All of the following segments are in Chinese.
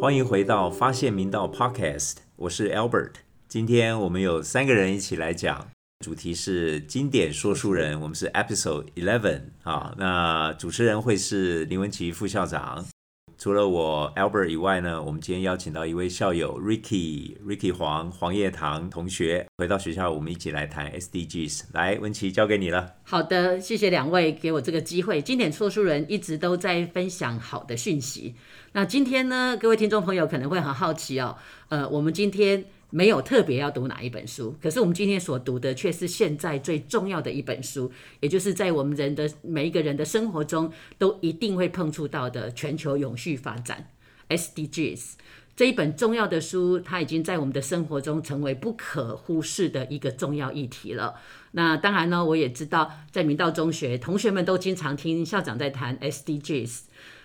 欢迎回到发现明道 Podcast，我是 Albert。今天我们有三个人一起来讲，主题是经典说书人，我们是 Episode Eleven 啊。那主持人会是林文琪副校长。除了我 Albert 以外呢，我们今天邀请到一位校友 Ricky Ricky 黄黄叶堂同学回到学校，我们一起来谈 SDGs。来，文琪交给你了。好的，谢谢两位给我这个机会。经典说书人一直都在分享好的讯息。那今天呢，各位听众朋友可能会很好奇哦，呃，我们今天。没有特别要读哪一本书，可是我们今天所读的却是现在最重要的一本书，也就是在我们人的每一个人的生活中都一定会碰触到的全球永续发展 SDGs 这一本重要的书，它已经在我们的生活中成为不可忽视的一个重要议题了。那当然呢，我也知道在明道中学，同学们都经常听校长在谈 SDGs。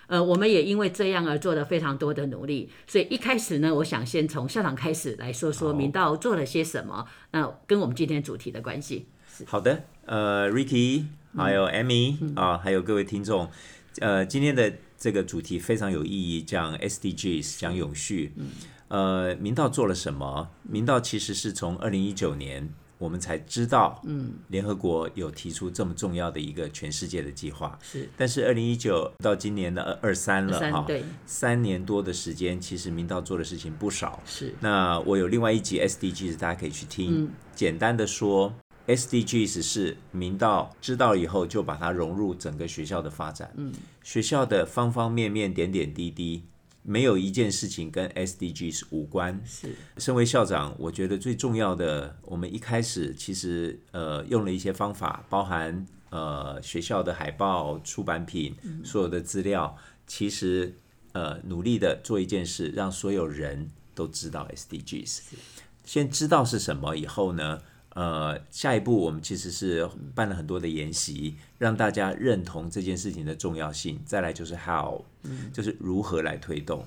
呃，我们也因为这样而做了非常多的努力，所以一开始呢，我想先从校长开始来说说明道做了些什么，那跟我们今天主题的关系。好的，呃，Ricky，还有 Amy 啊，还有各位听众，呃，今天的这个主题非常有意义，讲 SDGs，讲永续。呃，明道做了什么？明道其实是从二零一九年。我们才知道，嗯，联合国有提出这么重要的一个全世界的计划，是。但是二零一九到今年的二二三了哈，对，三年多的时间，其实明道做的事情不少。是。那我有另外一集 SDGs，大家可以去听。简单的说，SDGs 是明道知道以后就把它融入整个学校的发展，嗯，学校的方方面面、点点滴滴。没有一件事情跟 SDGs 无关。是，身为校长，我觉得最重要的，我们一开始其实呃用了一些方法，包含呃学校的海报、出版品、所有的资料，其实呃努力的做一件事，让所有人都知道 SDGs。先知道是什么以后呢？呃，下一步我们其实是办了很多的研习，让大家认同这件事情的重要性。再来就是 how，就是如何来推动。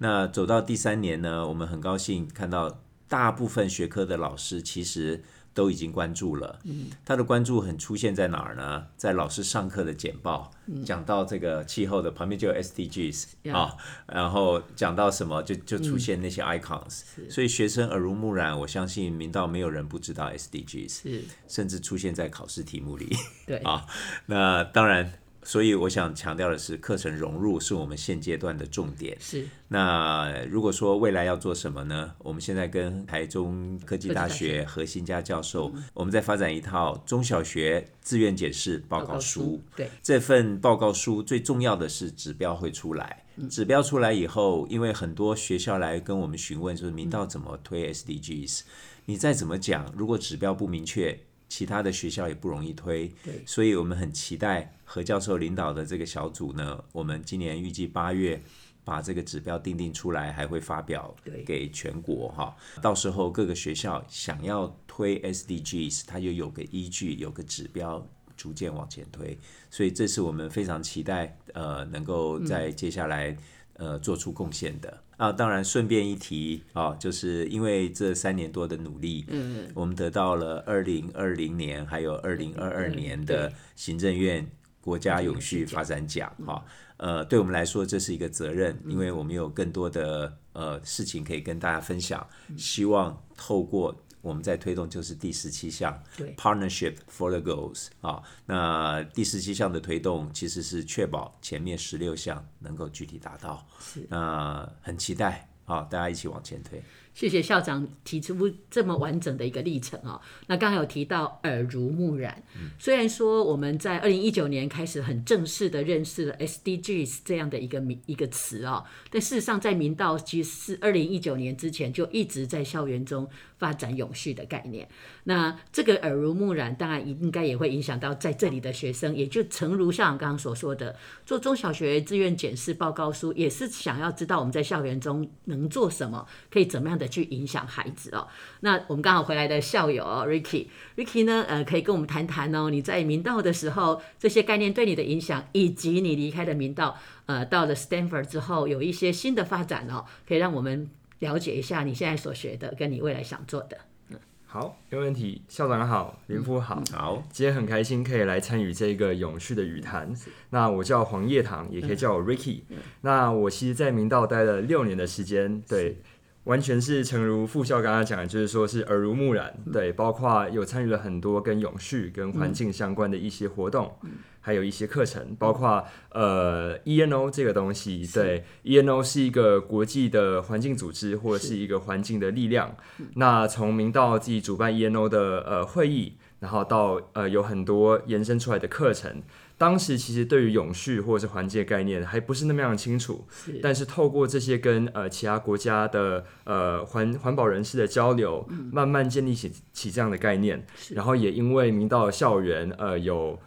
那走到第三年呢，我们很高兴看到大部分学科的老师其实。都已经关注了，他的关注很出现在哪儿呢？在老师上课的简报，讲到这个气候的旁边就有 SDGs 啊，然后讲到什么就就出现那些 icons，所以学生耳濡目染，我相信明道没有人不知道 SDGs，甚至出现在考试题目里。对。啊，那当然。所以我想强调的是，课程融入是我们现阶段的重点。是。那如果说未来要做什么呢？我们现在跟台中科技大学何新家教授，我们在发展一套中小学自愿解释报告书。对。这份报告书最重要的是指标会出来。指标出来以后，因为很多学校来跟我们询问，就是明道怎么推 SDGs？你再怎么讲，如果指标不明确。其他的学校也不容易推，所以我们很期待何教授领导的这个小组呢。我们今年预计八月把这个指标定定出来，还会发表给全国哈。到时候各个学校想要推 SDGs，它就有个依据，有个指标，逐渐往前推。所以这是我们非常期待，呃，能够在接下来呃做出贡献的。啊，当然顺便一提啊，就是因为这三年多的努力，嗯，我们得到了二零二零年还有二零二二年的行政院国家永续发展奖，哈，呃，对我们来说这是一个责任，因为我们有更多的呃事情可以跟大家分享，希望透过。我们在推动就是第十七项，partnership for the goals 啊，那第十七项的推动其实是确保前面十六项能够具体达到，是，那很期待啊，大家一起往前推。谢谢校长提出这么完整的一个历程哦。那刚刚有提到耳濡目染，虽然说我们在二零一九年开始很正式的认识了 SDGs 这样的一个名一个词哦，但事实上在明道其实是二零一九年之前就一直在校园中发展永续的概念。那这个耳濡目染当然应该也会影响到在这里的学生，也就诚如校长刚刚所说的，做中小学志愿检视报告书，也是想要知道我们在校园中能做什么，可以怎么样的。去影响孩子哦。那我们刚好回来的校友哦 Ricky，Ricky 呢，呃，可以跟我们谈谈哦。你在明道的时候，这些概念对你的影响，以及你离开的明道，呃，到了 Stanford 之后，有一些新的发展哦，可以让我们了解一下你现在所学的，跟你未来想做的。好，没问题。校长好，林夫好，好，今天很开心可以来参与这个永续的语谈。那我叫黄叶堂，也可以叫我 Ricky。那我其实，在明道待了六年的时间，对，完全是诚如副校刚刚讲的，就是说是耳濡目染，对，包括有参与了很多跟永续、跟环境相关的一些活动。还有一些课程，包括呃 ENO 这个东西，对 ENO 是一个国际的环境组织或者是一个环境的力量。那从明道自己主办 ENO 的呃会议，然后到呃有很多延伸出来的课程。当时其实对于永续或者是环境的概念还不是那么样清楚，但是透过这些跟呃其他国家的呃环环保人士的交流，慢慢建立起起这样的概念。然后也因为明道校园呃有。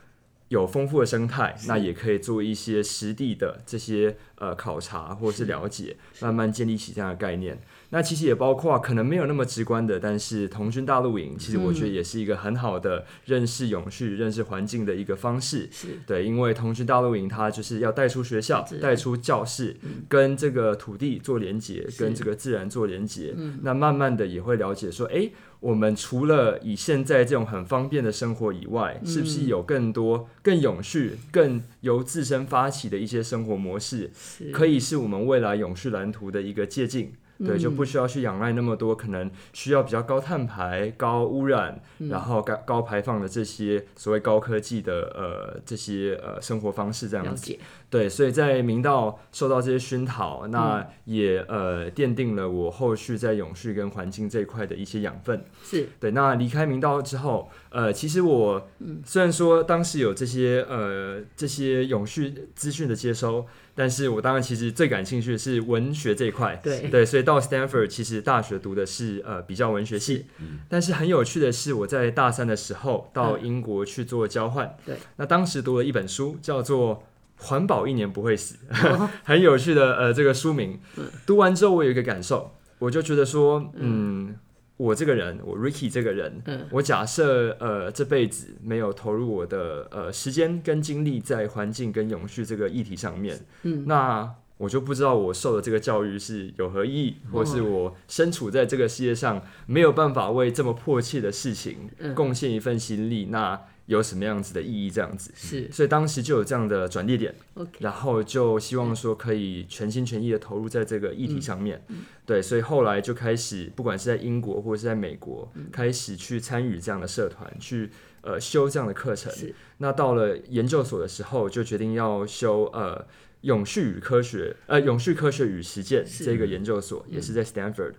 有丰富的生态，那也可以做一些实地的这些呃考察或者是了解，慢慢建立起这样的概念。那其实也包括可能没有那么直观的，但是童军大露营，其实我觉得也是一个很好的认识永续、认识环境的一个方式。对，因为童军大露营它就是要带出学校、带出教室，跟这个土地做连接，跟这个自然做连接。那慢慢的也会了解说，哎，我们除了以现在这种很方便的生活以外，是不是有更多更永续、更由自身发起的一些生活模式，可以是我们未来永续蓝图的一个借鉴。对，就不需要去仰赖那么多可能需要比较高碳排、高污染，然后高高排放的这些所谓高科技的呃这些呃生活方式这样子。对，所以在明道受到这些熏陶，那也呃奠定了我后续在永续跟环境这一块的一些养分。是对。那离开明道之后，呃，其实我虽然说当时有这些呃这些永续资讯的接收，但是我当然其实最感兴趣的是文学这一块。对对，所以到 Stanford 其实大学读的是呃比较文学系。嗯。但是很有趣的是，我在大三的时候到英国去做交换。对。那当时读了一本书，叫做。环保一年不会死，很有趣的呃，这个书名读完之后，我有一个感受，我就觉得说，嗯，我这个人，我 Ricky 这个人，我假设呃这辈子没有投入我的呃时间跟精力在环境跟永续这个议题上面，嗯，那我就不知道我受的这个教育是有何意义，或是我身处在这个世界上没有办法为这么迫切的事情贡献一份心力，那。有什么样子的意义？这样子。是，所以当时就有这样的转捩点，OK，然后就希望说可以全心全意的投入在这个议题上面，对，所以后来就开始，不管是在英国或者是在美国，开始去参与这样的社团，去呃修这样的课程。那到了研究所的时候，就决定要修呃永续与科学，呃永续科学与实践这个研究所，也是在 Stanford。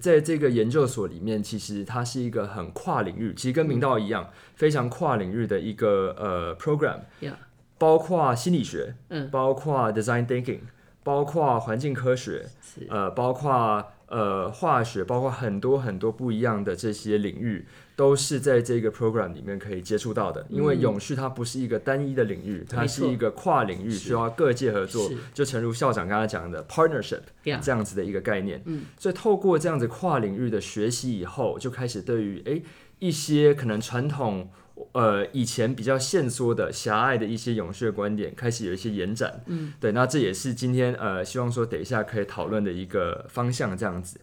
在这个研究所里面，其实它是一个很跨领域，其实跟明道一样，非常跨领域的一个呃 program，包括心理学，嗯，包括 design thinking，包括环境科学，呃，包括呃化学，包括很多很多不一样的这些领域。都是在这个 program 里面可以接触到的，因为永续它不是一个单一的领域，它是一个跨领域，需要各界合作。就诚如校长刚才讲的 partnership 这样子的一个概念。所以透过这样子跨领域的学习以后，就开始对于诶一些可能传统。呃，以前比较限缩的狭隘的一些永续的观点，开始有一些延展。嗯，对，那这也是今天呃，希望说等一下可以讨论的一个方向，这样子。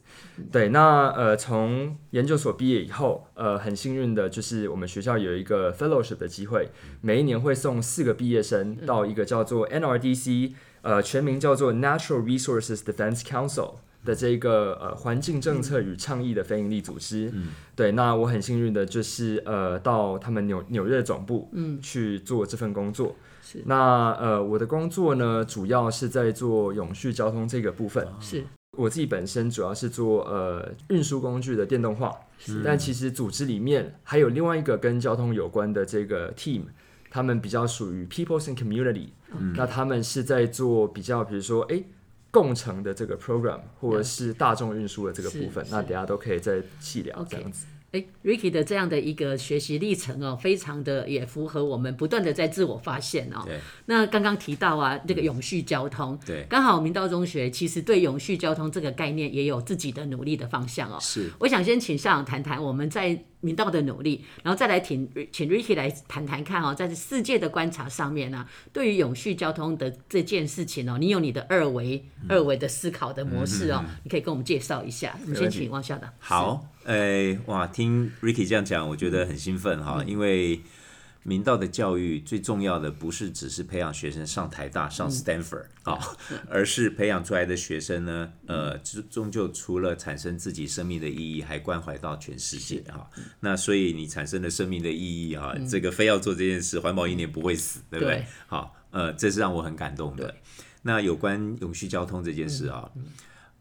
对，那呃，从研究所毕业以后，呃，很幸运的就是我们学校有一个 fellowship 的机会，每一年会送四个毕业生到一个叫做 NRDC，呃，全名叫做 Natural Resources Defense Council。的这个呃环境政策与倡议的非营利组织，嗯，对，那我很幸运的就是呃到他们纽纽约总部，嗯，去做这份工作。是，那呃我的工作呢，主要是在做永续交通这个部分。是，我自己本身主要是做呃运输工具的电动化，但其实组织里面还有另外一个跟交通有关的这个 team，他们比较属于 people and community，嗯，那他们是在做比较，比如说哎。共乘的这个 program，或者是大众运输的这个部分，那等下都可以再细聊这样子。哎，Ricky 的这样的一个学习历程哦，非常的也符合我们不断的在自我发现哦。对。那刚刚提到啊，这个永续交通，对，刚好明道中学其实对永续交通这个概念也有自己的努力的方向哦。是。我想先请校长谈谈我们在。明道的努力，然后再来请请 Ricky 来谈谈看哦，在世界的观察上面呢、对于永续交通的这件事情哦，你有你的二维、二维的思考的模式哦，你可以跟我们介绍一下。我们先请汪校长。好，呃，哇，听 Ricky 这样讲，我觉得很兴奋哈，因为明道的教育最重要的不是只是培养学生上台大、上 Stanford 啊、而是培养出来的学生呢，呃，终终究除了产生自己生命的意义，还关怀到全世界哈。那所以你产生了生命的意义啊，这个非要做这件事，环保一年不会死，对不对？对？好，呃，这是让我很感动的。那有关永续交通这件事啊，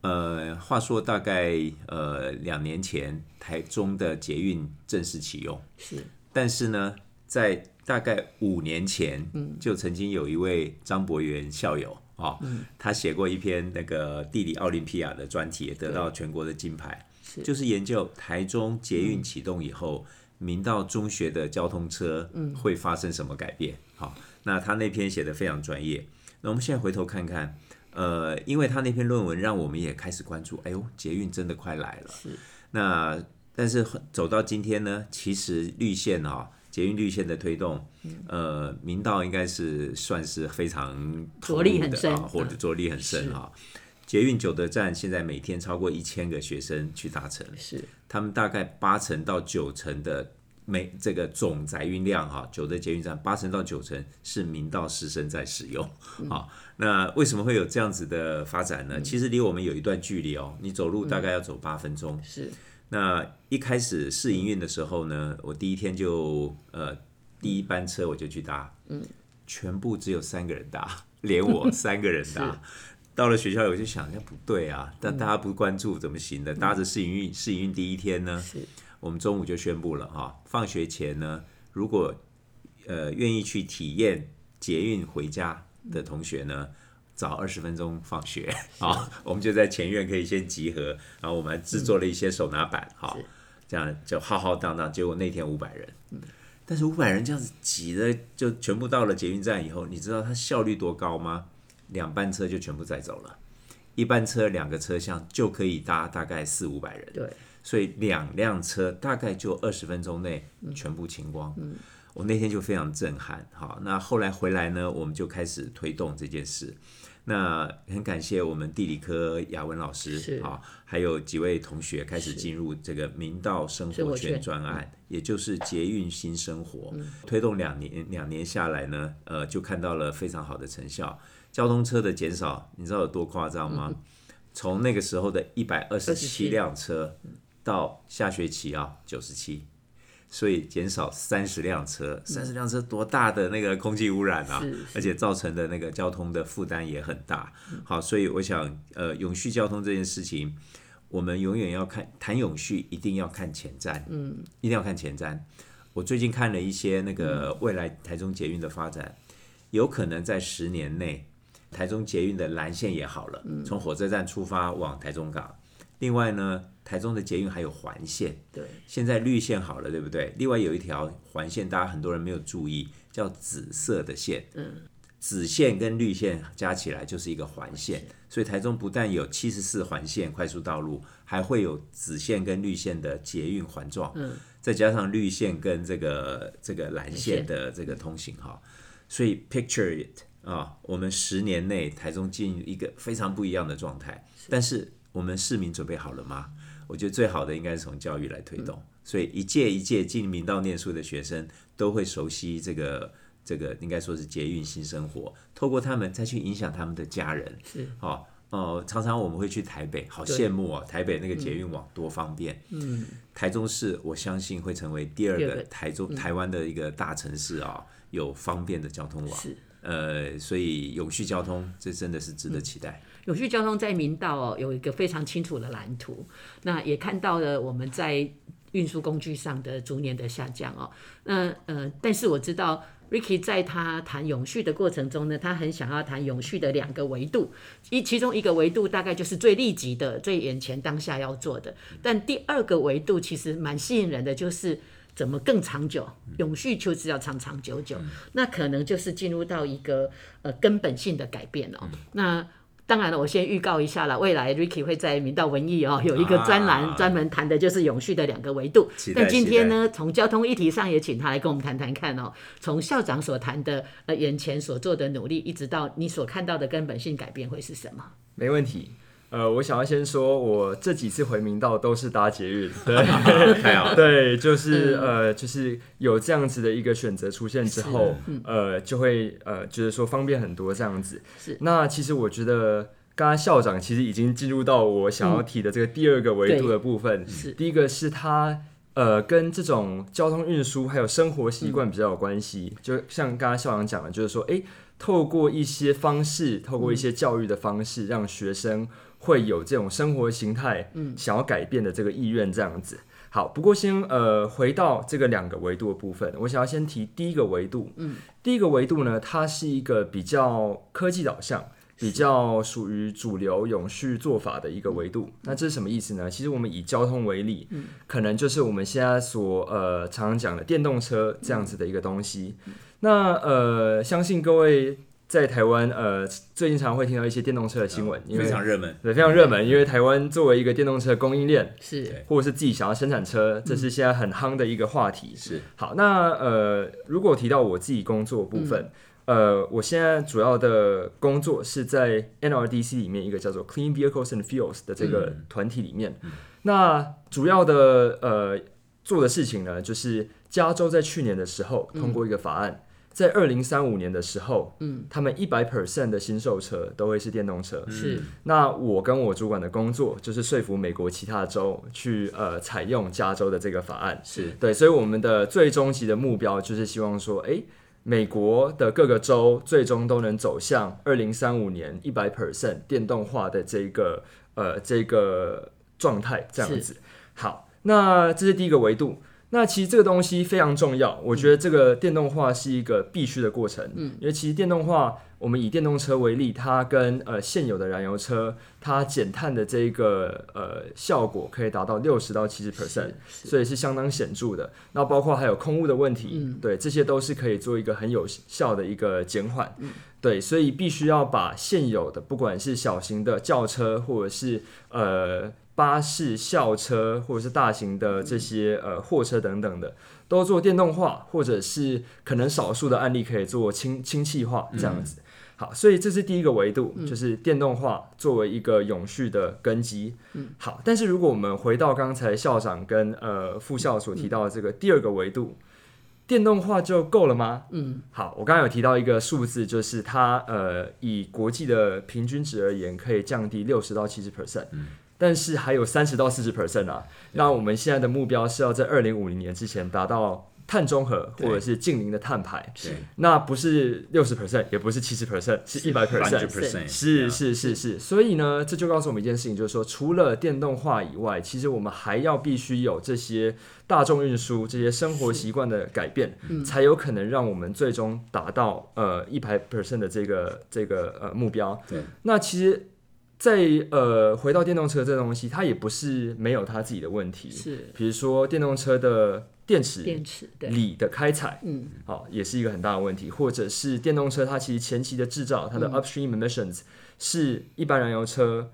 呃，话说大概呃两年前，台中的捷运正式启用，是。但是呢，在大概五年前，就曾经有一位张博元校友啊、他写过一篇那个地理奥林匹亚的专题，得到全国的金牌，就是研究台中捷运启动以后，明道中学的交通车会发生什么改变。好，那他那篇写的非常专业。那我们现在回头看看，呃，因为他那篇论文让我们也开始关注，哎呦，捷运真的快来了。是那但是走到今天呢，其实绿线啊、捷运绿线的推动，呃，明道应该是算是非常投着力入很深啊，或者着力很深哈、捷运九德站现在每天超过一千个学生去搭乘，是他们大概八成到九成的每这个总载运量哈，九德捷运站八成到九成是明道师生在使用。好，那为什么会有这样子的发展呢？其实离我们有一段距离哦，你走路大概要走八分钟。是那一开始试营运的时候呢，我第一天就呃第一班车我就去搭，嗯，全部只有三个人搭，连我三个人搭。到了学校，我就想，那不对啊，但大家不关注怎么行的？搭着试营运，试营运第一天呢，我们中午就宣布了哈，放学前呢，如果呃愿意去体验捷运回家的同学呢，早二十分钟放学啊，我们就在前院可以先集合，然后我们还制作了一些手拿板哈，这样就浩浩荡荡。结果那天五百人，但是五百人这样子挤的就全部到了捷运站以后，你知道它效率多高吗？两班车就全部载走了，一班车两个车厢就可以搭大概四五百人。对，所以两辆车大概就二十分钟内全部清光。我那天就非常震撼。好，那后来回来呢，我们就开始推动这件事。那很感谢我们地理科雅文老师是啊，还有几位同学开始进入这个明道生活圈生活圈专案，也就是捷运新生活。推动两年，两年下来呢，呃，就看到了非常好的成效。交通车的减少，你知道有多夸张吗？从那个时候的一百二十七辆车，到下学期啊九十七，所以减少三十辆车，三十辆车多大的那个空气污染啊！而且造成的那个交通的负担也很大。好，所以我想，呃，永续交通这件事情，我们永远要看谈永续，一定要看前瞻，嗯，一定要看前瞻。我最近看了一些那个未来台中捷运的发展，有可能在十年内，台中捷运的蓝线也好了，从火车站出发往台中港。另外呢，台中的捷运还有环线，对，现在绿线好了，对不对？另外有一条环线，大家很多人没有注意，叫紫色的线。嗯，紫线跟绿线加起来就是一个环线，所以台中不但有七十四环线快速道路，还会有紫线跟绿线的捷运环状。嗯，再加上绿线跟这个这个蓝线的这个通行哈，所以 picture it 啊，我们十年内台中进入一个非常不一样的状态，但是我们市民准备好了吗？我觉得最好的应该是从教育来推动，所以一届一届进明道念书的学生都会熟悉这个这个应该说是捷运新生活，透过他们再去影响他们的家人。是哦哦，常常我们会去台北，好羡慕哦，台北那个捷运网多方便。嗯，台中市我相信会成为第二个台中、台湾的一个大城市啊、有方便的交通网。是。呃，所以永续交通这真的是值得期待。永续交通在明道哦有一个非常清楚的蓝图，那也看到了我们在运输工具上的逐年的下降哦。那呃，但是我知道 Ricky 在他谈永续的过程中呢，他很想要谈永续的两个维度，一其中一个维度大概就是最立即的、最眼前当下要做的，但第二个维度其实蛮吸引人的，就是。怎么更长久？永续就是要长长久久，那可能就是进入到一个呃根本性的改变哦。那当然了，我先预告一下了，未来 Ricky 会在明道文艺哦有一个专栏，啊专门谈的就是永续的两个维度但今天呢，从交通议题上也请他来跟我们谈谈看哦，从校长所谈的呃眼前所做的努力，一直到你所看到的根本性改变会是什么？没问题。呃，我想要先说，我这几次回明道都是搭捷运，对太好，对，就是、嗯。呃，就是有这样子的一个选择出现之后，呃，就会呃觉得说方便很多这样子。是。那其实我觉得，刚刚校长其实已经进入到我想要提的这个第二个维度的部分。是。第一个是他呃跟这种交通运输还有生活习惯比较有关系，就像刚刚校长讲的，就是说，诶，透过一些方式，透过一些教育的方式，让学生会有这种生活形态，嗯，想要改变的这个意愿，这样子。好，不过先呃回到这个两个维度的部分，我想要先提第一个维度。嗯，第一个维度呢，它是一个比较科技导向。比较属于主流永续做法的一个维度，那这是什么意思呢？其实我们以交通为例，可能就是我们现在所呃常常讲的电动车这样子的一个东西。那呃，相信各位在台湾呃最近常常会听到一些电动车的新闻，因为非常热门。对非常热门，因为台湾作为一个电动车供应链，是或者是自己想要生产车，这是现在很夯的一个话题。是好，那呃，如果提到我自己工作部分，呃，我现在主要的工作是在 NRDC 里面一个叫做 Clean Vehicles and Fuels 的这个团体里面。那主要的呃做的事情呢，就是加州在去年的时候通过一个法案。在二零三五年的时候，嗯，他们一百 percent 的新售车都会是电动车，是。那我跟我主管的工作就是说服美国其他州去呃采用加州的这个法案，是。对，所以我们的最终极的目标就是希望说，诶，美国的各个州最终都能走向二零三五年一百 percent 电动化的这个呃这个状态，这样子。好，那这是第一个维度。那其实这个东西非常重要，我觉得这个电动化是一个必须的过程。嗯，因为其实电动化，我们以电动车为例，它跟呃现有的燃油车，它减碳的这个呃效果可以达到六十到七十 percent，所以是相当显著的。那包括还有空污的问题，对，这些都是可以做一个很有效的一个减缓。对，所以必须要把现有的，不管是小型的轿车，或者是呃巴士、校车，或者是大型的这些呃货车等等的，都做电动化，或者是可能少数的案例可以做氢氢气化这样子。好，所以这是第一个维度，就是电动化作为一个永续的根基。嗯，好，但是如果我们回到刚才校长跟呃副校所提到的这个第二个维度，电动化就够了吗？嗯，好，我刚刚有提到一个数字，就是它呃以国际的平均值而言，可以降低六十到七十 percent。但是还有三十到四十 percent 啊，那我们现在的目标是要在二零五零年之前达到碳中和或者是近零的碳排，对那不是六十 percent，也不是七十 percent，是一百 percent。percent 是。是是是，所以呢，这就告诉我们一件事情，就是说，除了电动化以外，其实我们还要必须有这些大众运输、这些生活习惯的改变，才有可能让我们最终达到呃一百 percent 的这个这个呃目标。对，那其实在，呃回到电动车这东西，它也不是没有它自己的问题，是。比如说电动车的电池电池对，锂的开采，嗯，好、也是一个很大的问题，或者是电动车它其实前期的制造，它的 upstream emissions 是一般燃油车，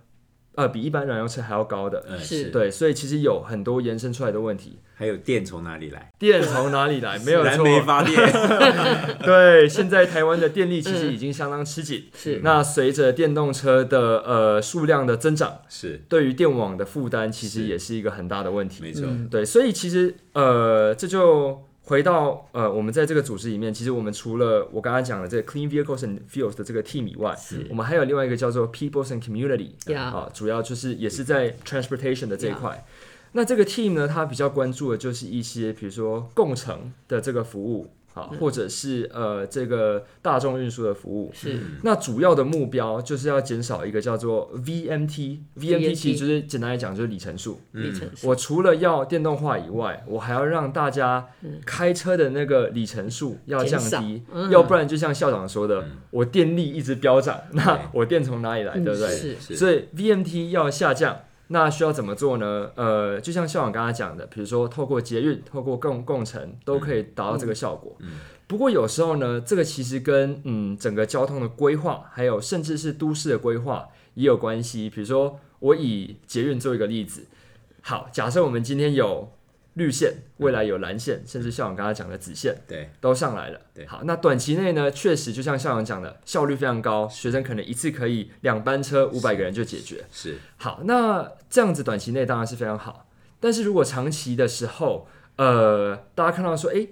呃，比一般燃油车还要高的，嗯是对，所以其实有很多延伸出来的问题。还有电从哪里来？电从哪里来？没有错，燃煤发电，对，现在台湾的电力其实已经相当吃紧。是那随着电动车的呃数量的增长，是对于电网的负担其实也是一个很大的问题。没错，对，所以其实呃，这就回到呃，我们在这个组织里面，其实我们除了我刚刚讲的这个 Clean Vehicles and Fuels 的这个 team 以外，我们还有另外一个叫做 Peoples and Community 呀啊，主要就是也是在 transportation 的这一块。那这个 team 呢，它比较关注的就是一些，比如说共乘的这个服务，啊，或者是呃这个大众运输的服务。是。那主要的目标就是要减少一个叫做 VMT，VMT 其实就是简单来讲就是里程数。里程数。我除了要电动化以外，我还要让大家开车的那个里程数要降低，嗯。要不然就像校长说的，我电力一直飙涨，那我电从哪里来，嗯对不对？是。是。所以 VMT 要下降，那需要怎么做呢？呃，就像校长刚才讲的，比如说透过捷运、透过共共乘，都可以达到这个效果。不过有时候呢，这个其实跟嗯整个交通的规划，还有甚至是都市的规划，也有关系。比如说，我以捷运做一个例子，好，假设我们今天有绿线，未来有蓝线，甚至校长刚才讲的紫线对，都上来了。对。好，那短期内呢，确实就像校长讲的，效率非常高，学生可能一次可以两班车五百个人就解决。是。好，那这样子短期内当然是非常好，但是如果长期的时候，呃，大家看到说，诶，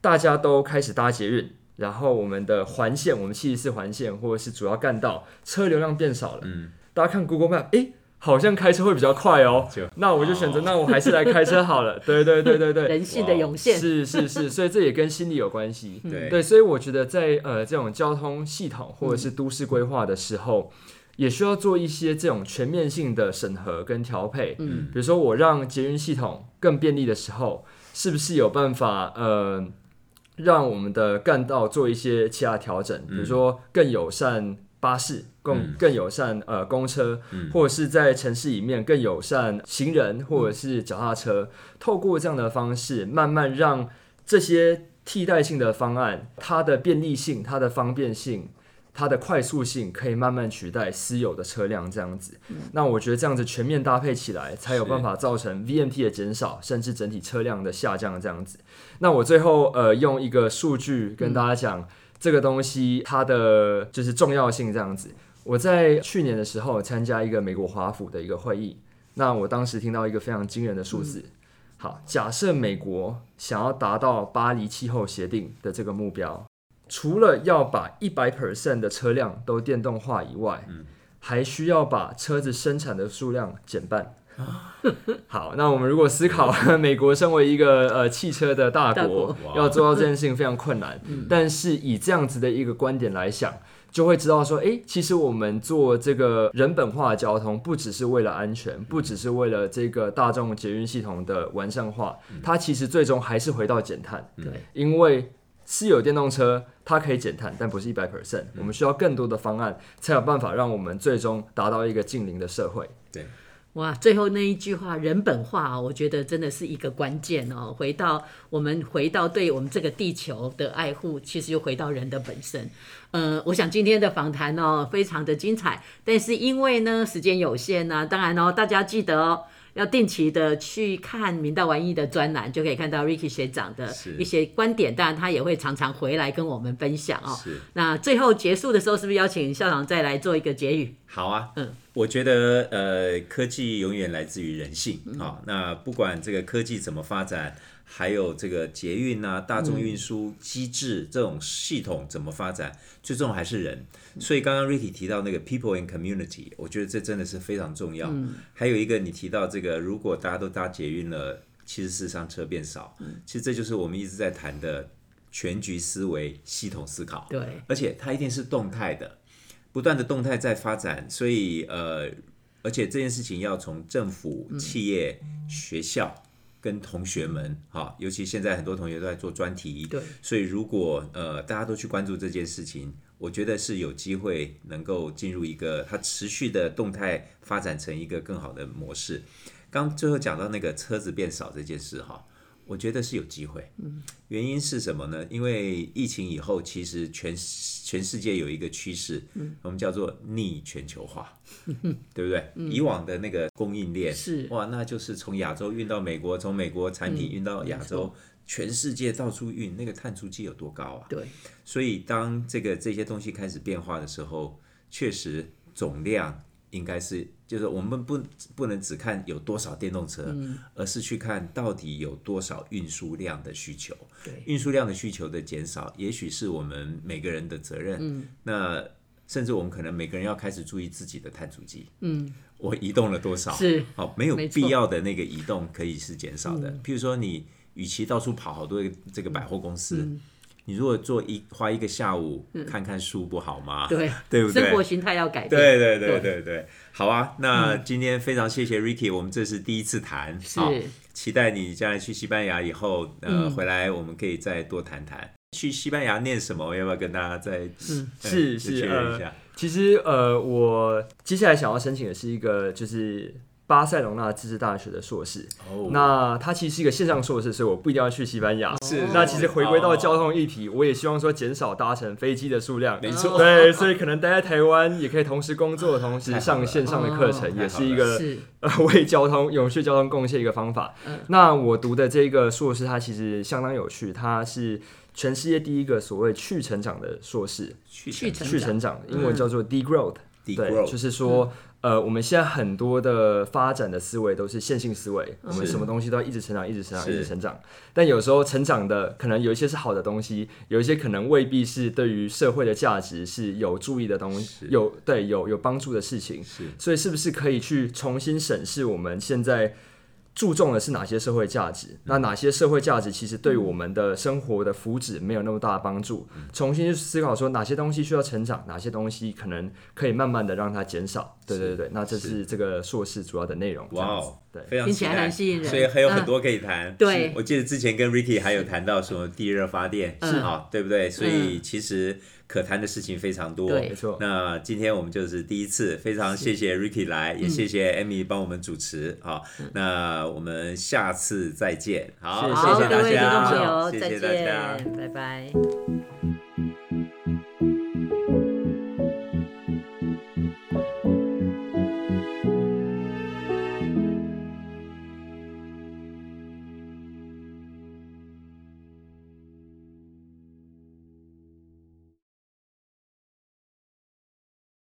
大家都开始搭捷运，然后我们的环线，我们七十四环线或者是主要干道车流量变少了，嗯，大家看 Google Map，诶，好像开车会比较快哦，那我就选择，那我还是来开车好了。对对对对对，人性的涌现。是是是，所以这也跟心理有关系。对对，所以我觉得在呃这种交通系统或者是都市规划的时候，也需要做一些这种全面性的审核跟调配。嗯，比如说我让捷运系统更便利的时候，是不是有办法呃让我们的干道做一些其他调整？比如说更友善巴士，更嗯更友善呃公车，嗯或者是在城市里面更友善行人或者是脚踏车，透过这样的方式，慢慢让这些替代性的方案，它的便利性、它的方便性、它的快速性，可以慢慢取代私有的车辆这样子。那我觉得这样子全面搭配起来，才有办法造成 VMT 的减少，甚至整体车辆的下降这样子。那我最后呃用一个数据跟大家讲。这个东西它的就是重要性这样子。我在去年的时候参加一个美国华府的一个会议，那我当时听到一个非常惊人的数字。好，假设美国想要达到巴黎气候协定的这个目标，除了要把一百 percent 的车辆都电动化以外，还需要把车子生产的数量减半。好，那我们如果思考美国身为一个呃汽车的大大国。国，要做到这件事情非常困难。但是以这样子的一个观点来想，就会知道说，诶，其实我们做这个人本化的交通，不只是为了安全，不只是为了这个大众捷运系统的完善化，它其实最终还是回到减碳。对，因为私有电动车它可以减碳，但不是一百 percent，我们需要更多的方案，才有办法让我们最终达到一个近零的社会。对，哇，最后那一句话人本化，我觉得真的是一个关键哦。回到我们回到对我们这个地球的爱护，其实又回到人的本身。呃，我想今天的访谈哦，非常的精彩，但是因为呢时间有限呢、当然哦，大家记得哦。要定期的去看明道玩意的专栏，就可以看到 Ricky 学长的一些观点。当然，他也会常常回来跟我们分享哦。那最后结束的时候，是不是邀请校长再来做一个结语？好啊，嗯，我觉得呃，科技永远来自于人性嗯啊、那不管这个科技怎么发展，还有这个捷运啊、大众运输机制这种系统怎么发展，最重要还是人。所以刚刚 Ricky 提到那个 people and community，我觉得这真的是非常重要。还有一个你提到这个，如果大家都搭捷运了，其实事实上车变少，其实这就是我们一直在谈的全局思维、系统思考。对，而且它一定是动态的，不断的动态在发展，所以呃，而且这件事情要从政府、企业、学校跟同学们，哈，尤其现在很多同学都在做专题，对，所以如果呃大家都去关注这件事情，我觉得是有机会能够进入一个它持续的动态发展成一个更好的模式。刚最后讲到那个车子变少这件事哈，我觉得是有机会。原因是什么呢？因为疫情以后，其实全全世界有一个趋势，我们叫做逆全球化，对不对？以往的那个供应链是哇，那就是从亚洲运到美国，从美国产品运到亚没洲，全世界到处运，那个碳足迹有多高啊？对，所以当这个这些东西开始变化的时候，确实总量应该是，就是我们不不能只看有多少电动车，而是去看到底有多少运输量的需求。对运输量的需求的减少，也许是我们每个人的责任。嗯那甚至我们可能每个人要开始注意自己的碳足迹。嗯，我移动了多少？是好，没有必要的那个移动可以是减少的。譬如说，你与其到处跑好多这个百货公司，你如果做一花一个下午看看书，不好吗？对，对不对生活形态要改变。对对对对对对，好啊！那今天非常谢谢 Ricky，我们这是第一次谈，好是期待你将来去西班牙以后，呃，回来我们可以再多谈谈。去西班牙念什么？要不要跟大家再是再确认一下？其实呃，我接下来想要申请的是一个就是巴塞隆纳自治大学的硕士。哦。那它其实是一个线上硕士，所以我不一定要去西班牙。是那其实回归到交哦通议题，我也希望说减少搭乘飞机的数量。没错。对，所以可能待在台湾也可以同时工作，同时上线上的课程，哦也是一个是。呃 为交通 永续交通贡献一个方法。嗯。那我读的这个硕士，它其实相当有趣，它是全世界第一个所谓去成长的硕士，去去成去成长，英文叫做 degrowth。对，就是说，呃，我们现在很多的发展的思维都是线性思维，我们什么东西都要一直成长，一直成长，一直成长。但有时候成长的可能有一些是好的东西，有一些可能未必是对于社会的价值是有注意的东西，有对有有帮助的事情。所以是不是可以去重新审视我们现在注重的是哪些社会价值？那哪些社会价值其实对我们的生活的福祉没有那么大的帮助？重新去思考说哪些东西需要成长，哪些东西可能可以慢慢的让它减少。对对对，那这是这个硕士主要的内容。哇哦，对。非常听起来很吸引人所以还有很嗯多可以谈。对我记得之前跟 Ricky 还有谈到什么地热发电，嗯是啊，对不对？所以其实可谈的事情非常多。对没错那今天我们就是第一次，非常谢谢 Ricky 来，也谢谢 Amy 帮我们主持。好，那我们下次再见。好，谢好，谢大各位听众朋家，友，谢再谢大家。拜拜。